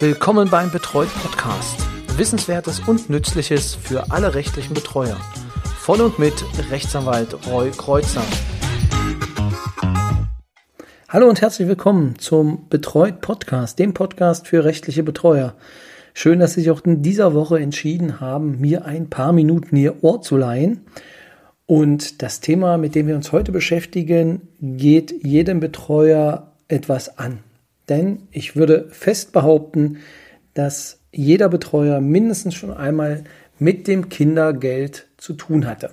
Willkommen beim Betreut Podcast. Wissenswertes und Nützliches für alle rechtlichen Betreuer. Von und mit Rechtsanwalt Roy Kreuzer. Hallo und herzlich willkommen zum Betreut Podcast, dem Podcast für rechtliche Betreuer. Schön, dass Sie sich auch in dieser Woche entschieden haben, mir ein paar Minuten Ihr Ohr zu leihen. Und das Thema, mit dem wir uns heute beschäftigen, geht jedem Betreuer etwas an. Denn ich würde fest behaupten, dass jeder Betreuer mindestens schon einmal mit dem Kindergeld zu tun hatte.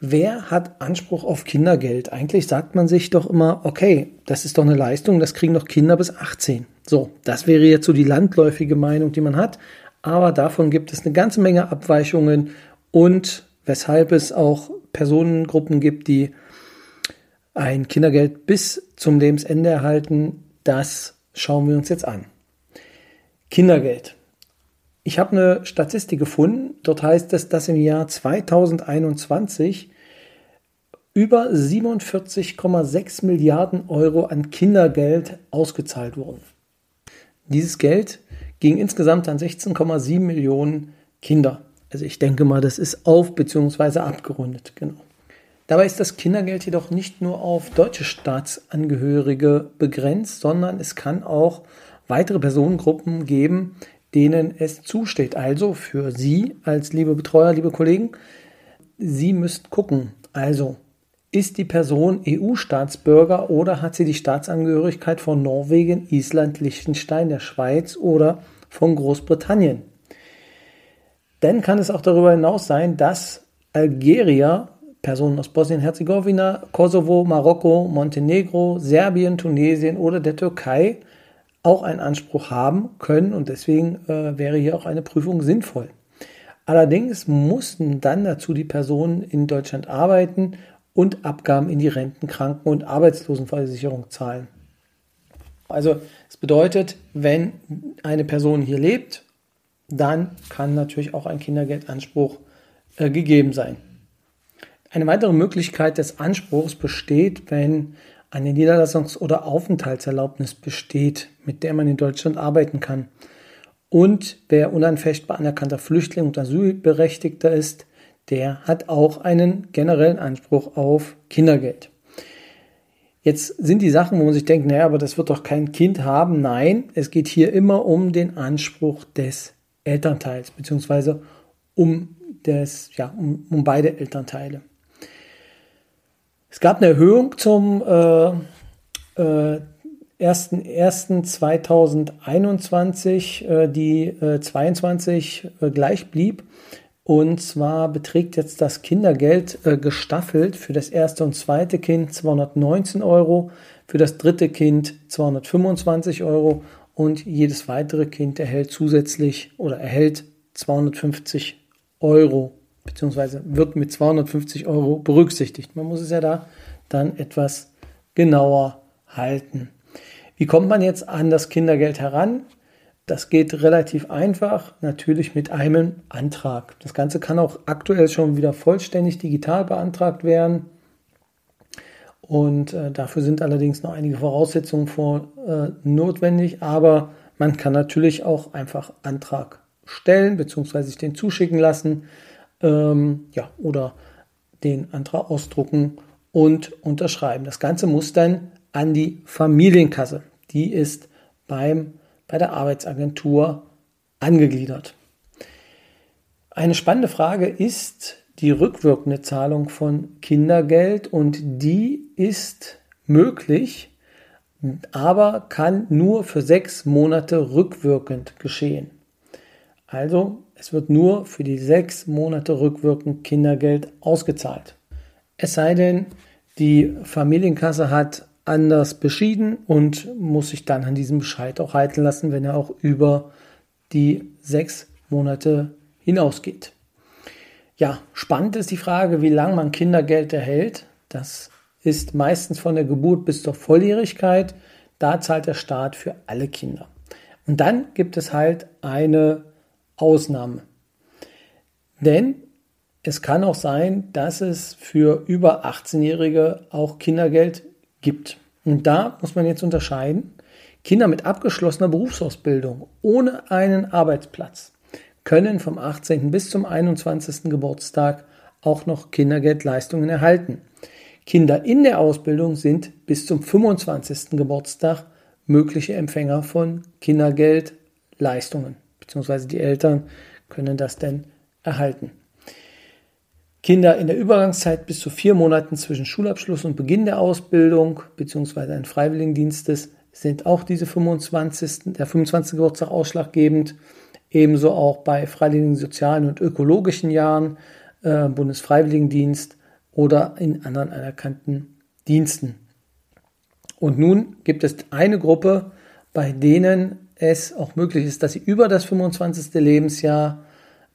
Wer hat Anspruch auf Kindergeld? Eigentlich sagt man sich doch immer, okay, das ist doch eine Leistung, das kriegen doch Kinder bis 18. So, das wäre jetzt so die landläufige Meinung, die man hat. Aber davon gibt es eine ganze Menge Abweichungen und weshalb es auch Personengruppen gibt, die ein Kindergeld bis zum Lebensende erhalten, das schauen wir uns jetzt an. Kindergeld. Ich habe eine Statistik gefunden, dort heißt es, dass im Jahr 2021 über 47,6 Milliarden Euro an Kindergeld ausgezahlt wurden. Dieses Geld ging insgesamt an 16,7 Millionen Kinder. Also ich denke mal, das ist auf bzw. abgerundet, genau. Dabei ist das Kindergeld jedoch nicht nur auf deutsche Staatsangehörige begrenzt, sondern es kann auch weitere Personengruppen geben, denen es zusteht. Also für Sie als liebe Betreuer, liebe Kollegen, Sie müssen gucken. Also ist die Person EU-Staatsbürger oder hat sie die Staatsangehörigkeit von Norwegen, Island, Liechtenstein, der Schweiz oder von Großbritannien? Dann kann es auch darüber hinaus sein, dass Algerier Personen aus Bosnien-Herzegowina, Kosovo, Marokko, Montenegro, Serbien, Tunesien oder der Türkei auch einen Anspruch haben können und deswegen äh, wäre hier auch eine Prüfung sinnvoll. Allerdings mussten dann dazu die Personen in Deutschland arbeiten und Abgaben in die Renten-, Kranken- und Arbeitslosenversicherung zahlen. Also es bedeutet, wenn eine Person hier lebt, dann kann natürlich auch ein Kindergeldanspruch äh, gegeben sein. Eine weitere Möglichkeit des Anspruchs besteht, wenn eine Niederlassungs- oder Aufenthaltserlaubnis besteht, mit der man in Deutschland arbeiten kann. Und wer unanfechtbar anerkannter Flüchtling und Asylberechtigter ist, der hat auch einen generellen Anspruch auf Kindergeld. Jetzt sind die Sachen, wo man sich denkt, naja, aber das wird doch kein Kind haben. Nein, es geht hier immer um den Anspruch des Elternteils, beziehungsweise um, des, ja, um, um beide Elternteile. Es gab eine Erhöhung zum äh, äh, 1.1.2021, äh, die äh, 22 äh, gleich blieb. Und zwar beträgt jetzt das Kindergeld äh, gestaffelt für das erste und zweite Kind 219 Euro, für das dritte Kind 225 Euro und jedes weitere Kind erhält zusätzlich oder erhält 250 Euro beziehungsweise wird mit 250 Euro berücksichtigt. Man muss es ja da dann etwas genauer halten. Wie kommt man jetzt an das Kindergeld heran? Das geht relativ einfach, natürlich mit einem Antrag. Das Ganze kann auch aktuell schon wieder vollständig digital beantragt werden. Und äh, dafür sind allerdings noch einige Voraussetzungen vor, äh, notwendig. Aber man kann natürlich auch einfach Antrag stellen bzw. sich den zuschicken lassen ähm, ja, oder den Antrag ausdrucken und unterschreiben. Das Ganze muss dann an die Familienkasse. Die ist beim, bei der Arbeitsagentur angegliedert. Eine spannende Frage ist die rückwirkende Zahlung von Kindergeld und die ist möglich, aber kann nur für sechs Monate rückwirkend geschehen. Also es wird nur für die sechs Monate rückwirkend Kindergeld ausgezahlt. Es sei denn, die Familienkasse hat anders beschieden und muss sich dann an diesem Bescheid auch halten lassen, wenn er auch über die sechs Monate hinausgeht. Ja, spannend ist die Frage, wie lange man Kindergeld erhält. Das ist meistens von der Geburt bis zur Volljährigkeit. Da zahlt der Staat für alle Kinder. Und dann gibt es halt eine Ausnahme. Denn es kann auch sein, dass es für über 18-Jährige auch Kindergeld gibt. Und da muss man jetzt unterscheiden. Kinder mit abgeschlossener Berufsausbildung ohne einen Arbeitsplatz können vom 18. bis zum 21. Geburtstag auch noch Kindergeldleistungen erhalten. Kinder in der Ausbildung sind bis zum 25. Geburtstag mögliche Empfänger von Kindergeldleistungen, beziehungsweise die Eltern können das denn erhalten. Kinder in der Übergangszeit bis zu vier Monaten zwischen Schulabschluss und Beginn der Ausbildung beziehungsweise ein Freiwilligendienstes sind auch diese 25. der 25. Geburtstag ausschlaggebend. Ebenso auch bei freiwilligen sozialen und ökologischen Jahren, äh, Bundesfreiwilligendienst oder in anderen anerkannten Diensten. Und nun gibt es eine Gruppe, bei denen es auch möglich ist, dass sie über das 25. Lebensjahr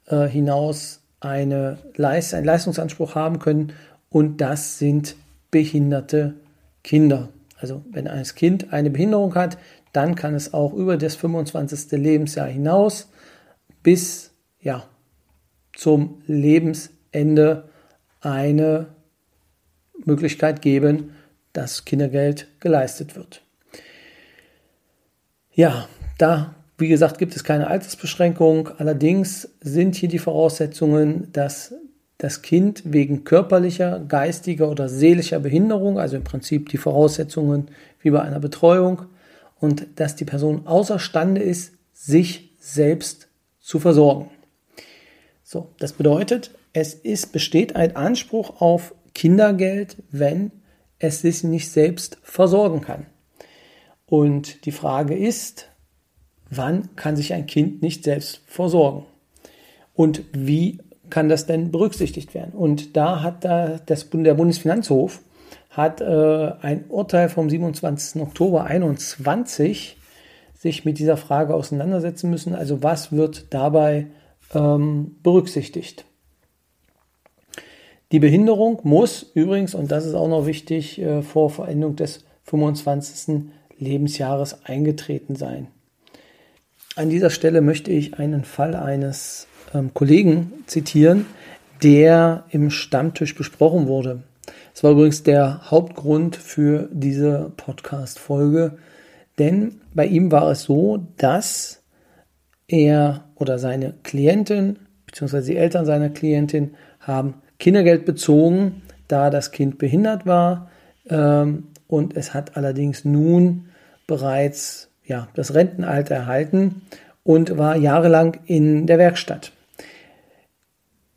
äh, hinaus eine Leist einen Leistungsanspruch haben können und das sind behinderte Kinder. Also wenn ein Kind eine Behinderung hat, dann kann es auch über das 25. Lebensjahr hinaus bis ja, zum Lebensende eine Möglichkeit geben, dass Kindergeld geleistet wird. Ja, da, wie gesagt, gibt es keine Altersbeschränkung. Allerdings sind hier die Voraussetzungen, dass das Kind wegen körperlicher, geistiger oder seelischer Behinderung, also im Prinzip die Voraussetzungen wie bei einer Betreuung, und dass die Person außerstande ist, sich selbst zu versorgen. So, das bedeutet, es ist, besteht ein Anspruch auf Kindergeld, wenn es sich nicht selbst versorgen kann. Und die Frage ist, wann kann sich ein Kind nicht selbst versorgen? Und wie kann das denn berücksichtigt werden? Und da hat da das, der Bundesfinanzhof hat äh, ein Urteil vom 27. Oktober 2021 sich mit dieser Frage auseinandersetzen müssen. Also was wird dabei ähm, berücksichtigt? Die Behinderung muss übrigens, und das ist auch noch wichtig, äh, vor Verendung des 25. Lebensjahres eingetreten sein. An dieser Stelle möchte ich einen Fall eines ähm, Kollegen zitieren, der im Stammtisch besprochen wurde. Es war übrigens der Hauptgrund für diese Podcast-Folge, denn bei ihm war es so, dass er oder seine Klientin bzw. die Eltern seiner Klientin haben Kindergeld bezogen, da das Kind behindert war. Ähm, und es hat allerdings nun bereits ja, das Rentenalter erhalten und war jahrelang in der Werkstatt.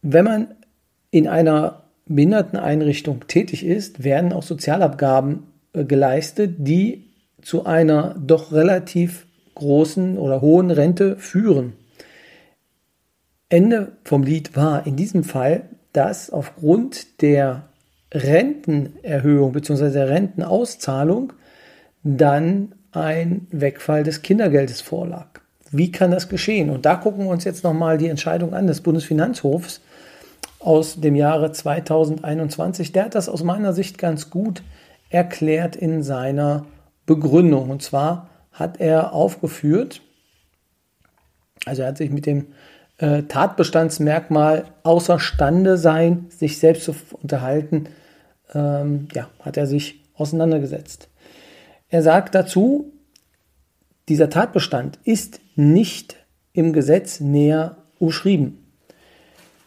Wenn man in einer Behinderteneinrichtung tätig ist, werden auch Sozialabgaben äh, geleistet, die zu einer doch relativ großen oder hohen Rente führen. Ende vom Lied war in diesem Fall, dass aufgrund der Rentenerhöhung bzw. der Rentenauszahlung dann ein Wegfall des Kindergeldes vorlag. Wie kann das geschehen? Und da gucken wir uns jetzt nochmal die Entscheidung an des Bundesfinanzhofs aus dem Jahre 2021. Der hat das aus meiner Sicht ganz gut erklärt in seiner Begründung. Und zwar hat er aufgeführt, also er hat sich mit dem äh, Tatbestandsmerkmal außerstande sein, sich selbst zu unterhalten, ähm, ja, hat er sich auseinandergesetzt. Er sagt dazu, dieser Tatbestand ist nicht im Gesetz näher umschrieben.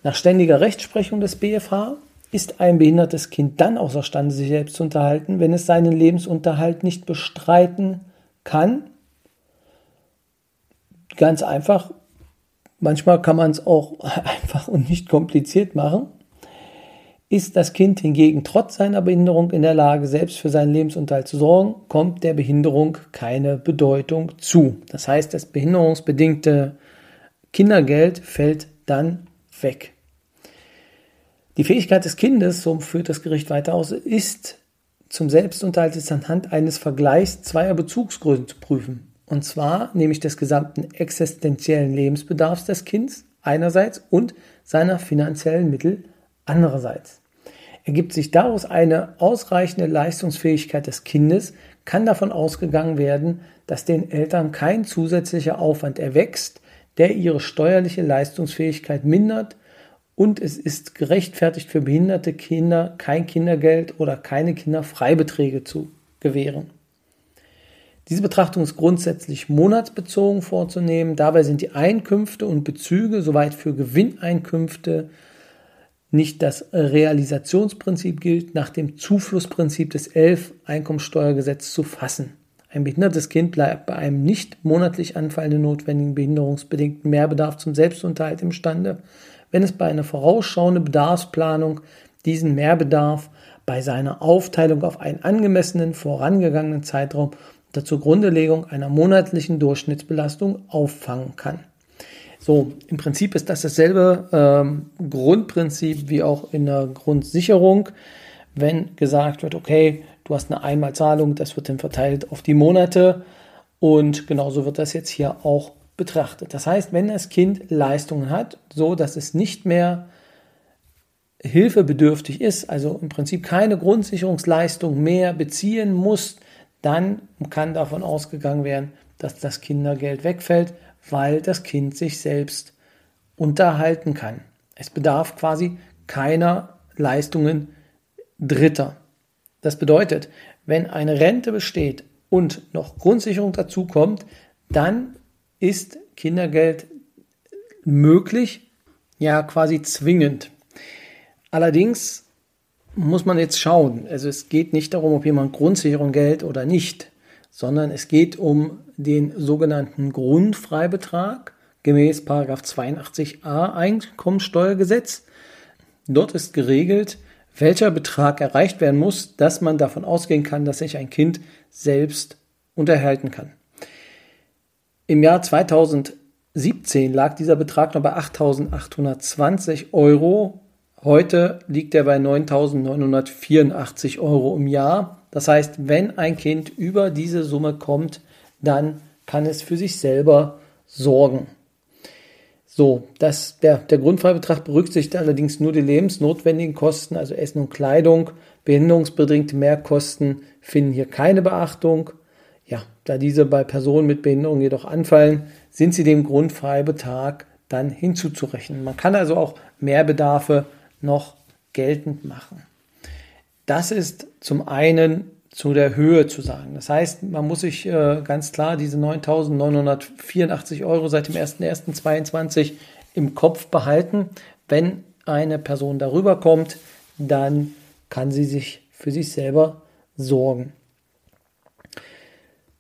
Nach ständiger Rechtsprechung des BFH ist ein behindertes Kind dann außerstande, sich selbst zu unterhalten, wenn es seinen Lebensunterhalt nicht bestreiten kann. Ganz einfach, manchmal kann man es auch einfach und nicht kompliziert machen. Ist das Kind hingegen trotz seiner Behinderung in der Lage, selbst für seinen Lebensunterhalt zu sorgen, kommt der Behinderung keine Bedeutung zu. Das heißt, das behinderungsbedingte Kindergeld fällt dann weg. Die Fähigkeit des Kindes, so führt das Gericht weiter aus, ist zum Selbstunterhalt ist anhand eines Vergleichs zweier Bezugsgrößen zu prüfen. Und zwar nämlich des gesamten existenziellen Lebensbedarfs des Kindes einerseits und seiner finanziellen Mittel andererseits. Ergibt sich daraus eine ausreichende Leistungsfähigkeit des Kindes, kann davon ausgegangen werden, dass den Eltern kein zusätzlicher Aufwand erwächst, der ihre steuerliche Leistungsfähigkeit mindert und es ist gerechtfertigt für behinderte Kinder kein Kindergeld oder keine Kinderfreibeträge zu gewähren. Diese Betrachtung ist grundsätzlich monatsbezogen vorzunehmen. Dabei sind die Einkünfte und Bezüge soweit für Gewinneinkünfte nicht das Realisationsprinzip gilt, nach dem Zuflussprinzip des 11 Einkommensteuergesetzes zu fassen. Ein behindertes Kind bleibt bei einem nicht monatlich anfallenden notwendigen behinderungsbedingten Mehrbedarf zum Selbstunterhalt imstande, wenn es bei einer vorausschauenden Bedarfsplanung diesen Mehrbedarf bei seiner Aufteilung auf einen angemessenen vorangegangenen Zeitraum der Zugrundelegung einer monatlichen Durchschnittsbelastung auffangen kann. So, im Prinzip ist das dasselbe ähm, Grundprinzip wie auch in der Grundsicherung, wenn gesagt wird, okay, du hast eine Einmalzahlung, das wird dann verteilt auf die Monate und genauso wird das jetzt hier auch betrachtet. Das heißt, wenn das Kind Leistungen hat, so dass es nicht mehr hilfebedürftig ist, also im Prinzip keine Grundsicherungsleistung mehr beziehen muss, dann kann davon ausgegangen werden, dass das Kindergeld wegfällt, weil das Kind sich selbst unterhalten kann. Es bedarf quasi keiner Leistungen Dritter. Das bedeutet, wenn eine Rente besteht und noch Grundsicherung dazu kommt, dann ist Kindergeld möglich, ja quasi zwingend. Allerdings muss man jetzt schauen. Also es geht nicht darum, ob jemand Grundsicherung gilt oder nicht, sondern es geht um den sogenannten Grundfreibetrag gemäß 82a Einkommensteuergesetz. Dort ist geregelt, welcher Betrag erreicht werden muss, dass man davon ausgehen kann, dass sich ein Kind selbst unterhalten kann. Im Jahr 2017 lag dieser Betrag noch bei 8.820 Euro Heute liegt er bei 9.984 Euro im Jahr. Das heißt, wenn ein Kind über diese Summe kommt, dann kann es für sich selber sorgen. So, das, der, der Grundfreibetrag berücksichtigt allerdings nur die lebensnotwendigen Kosten, also Essen und Kleidung. Behinderungsbedingte Mehrkosten finden hier keine Beachtung. Ja, da diese bei Personen mit Behinderung jedoch anfallen, sind sie dem Grundfreibetrag dann hinzuzurechnen. Man kann also auch Mehrbedarfe noch geltend machen. Das ist zum einen zu der Höhe zu sagen. Das heißt, man muss sich äh, ganz klar diese 9.984 Euro seit dem 01.01.22 im Kopf behalten. Wenn eine Person darüber kommt, dann kann sie sich für sich selber sorgen.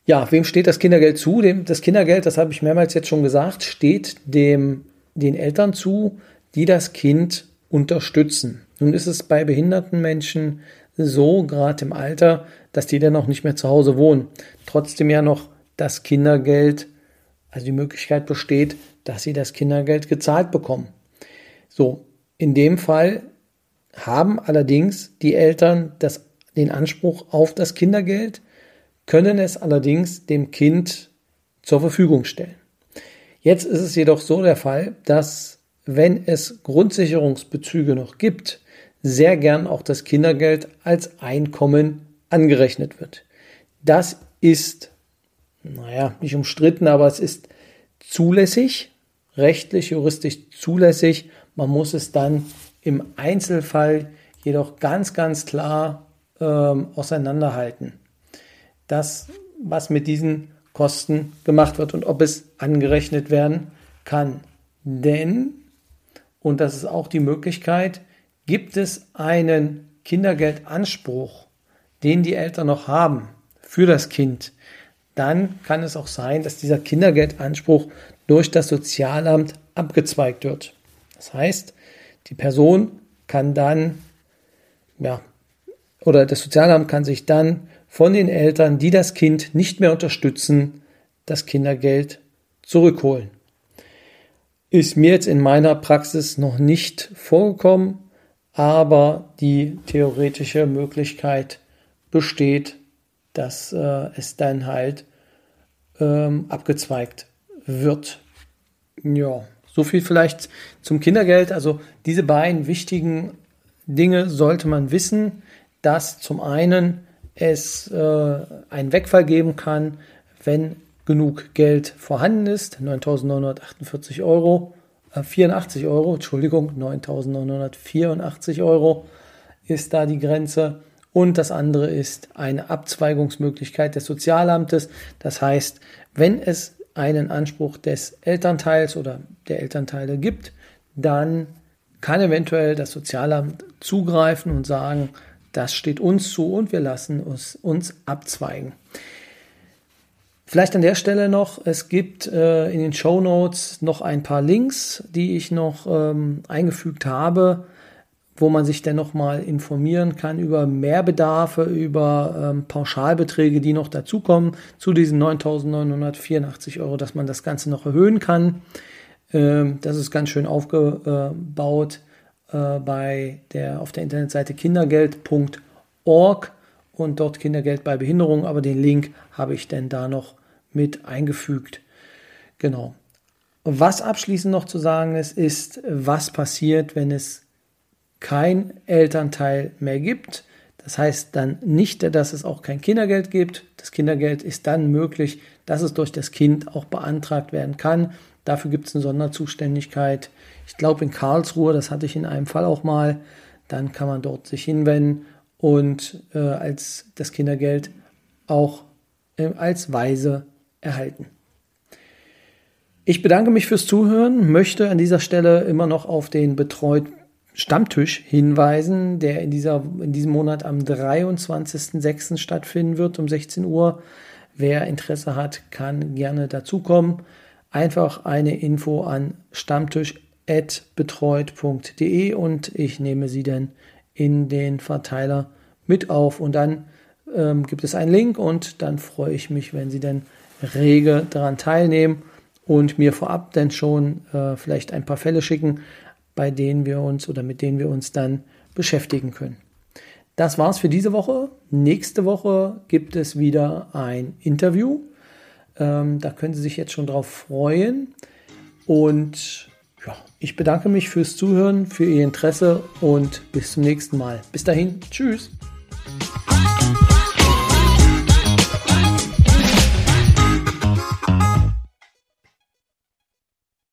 Ja, wem steht das Kindergeld zu? Dem, das Kindergeld, das habe ich mehrmals jetzt schon gesagt, steht dem, den Eltern zu, die das Kind unterstützen. Nun ist es bei behinderten Menschen so, gerade im Alter, dass die dann auch nicht mehr zu Hause wohnen. Trotzdem ja noch das Kindergeld, also die Möglichkeit besteht, dass sie das Kindergeld gezahlt bekommen. So, in dem Fall haben allerdings die Eltern das, den Anspruch auf das Kindergeld, können es allerdings dem Kind zur Verfügung stellen. Jetzt ist es jedoch so der Fall, dass wenn es Grundsicherungsbezüge noch gibt, sehr gern auch das Kindergeld als Einkommen angerechnet wird. Das ist, naja, nicht umstritten, aber es ist zulässig, rechtlich, juristisch zulässig. Man muss es dann im Einzelfall jedoch ganz, ganz klar ähm, auseinanderhalten. Das, was mit diesen Kosten gemacht wird und ob es angerechnet werden kann. Denn und das ist auch die Möglichkeit, gibt es einen Kindergeldanspruch, den die Eltern noch haben für das Kind, dann kann es auch sein, dass dieser Kindergeldanspruch durch das Sozialamt abgezweigt wird. Das heißt, die Person kann dann, ja, oder das Sozialamt kann sich dann von den Eltern, die das Kind nicht mehr unterstützen, das Kindergeld zurückholen. Ist mir jetzt in meiner Praxis noch nicht vorgekommen, aber die theoretische Möglichkeit besteht, dass äh, es dann halt ähm, abgezweigt wird. Ja, so viel vielleicht zum Kindergeld. Also diese beiden wichtigen Dinge sollte man wissen, dass zum einen es äh, einen Wegfall geben kann, wenn genug Geld vorhanden ist, 9.948 Euro, äh, 84 Euro, Entschuldigung, 9.984 Euro ist da die Grenze Und das andere ist eine Abzweigungsmöglichkeit des Sozialamtes. Das heißt, wenn es einen Anspruch des Elternteils oder der Elternteile gibt, dann kann eventuell das Sozialamt zugreifen und sagen, das steht uns zu und wir lassen uns, uns abzweigen. Vielleicht an der Stelle noch, es gibt äh, in den Show Notes noch ein paar Links, die ich noch ähm, eingefügt habe, wo man sich dann nochmal informieren kann über Mehrbedarfe, über ähm, Pauschalbeträge, die noch dazukommen zu diesen 9.984 Euro, dass man das Ganze noch erhöhen kann. Ähm, das ist ganz schön aufgebaut äh, bei der, auf der Internetseite kindergeld.org und dort Kindergeld bei Behinderung, aber den Link habe ich denn da noch mit eingefügt. Genau. Was abschließend noch zu sagen ist, ist, was passiert, wenn es kein Elternteil mehr gibt. Das heißt dann nicht, dass es auch kein Kindergeld gibt. Das Kindergeld ist dann möglich, dass es durch das Kind auch beantragt werden kann. Dafür gibt es eine Sonderzuständigkeit. Ich glaube in Karlsruhe, das hatte ich in einem Fall auch mal. Dann kann man dort sich hinwenden und äh, als das Kindergeld auch äh, als Weise erhalten. Ich bedanke mich fürs Zuhören, möchte an dieser Stelle immer noch auf den Betreut Stammtisch hinweisen, der in, dieser, in diesem Monat am 23.06. stattfinden wird um 16 Uhr. Wer Interesse hat, kann gerne dazukommen. Einfach eine Info an stammtisch.betreut.de und ich nehme sie dann in den Verteiler mit auf und dann ähm, gibt es einen Link und dann freue ich mich, wenn Sie dann rege daran teilnehmen und mir vorab dann schon äh, vielleicht ein paar Fälle schicken, bei denen wir uns oder mit denen wir uns dann beschäftigen können. Das war's für diese Woche. Nächste Woche gibt es wieder ein Interview. Ähm, da können Sie sich jetzt schon drauf freuen. Und ja, ich bedanke mich fürs Zuhören, für Ihr Interesse und bis zum nächsten Mal. Bis dahin, tschüss.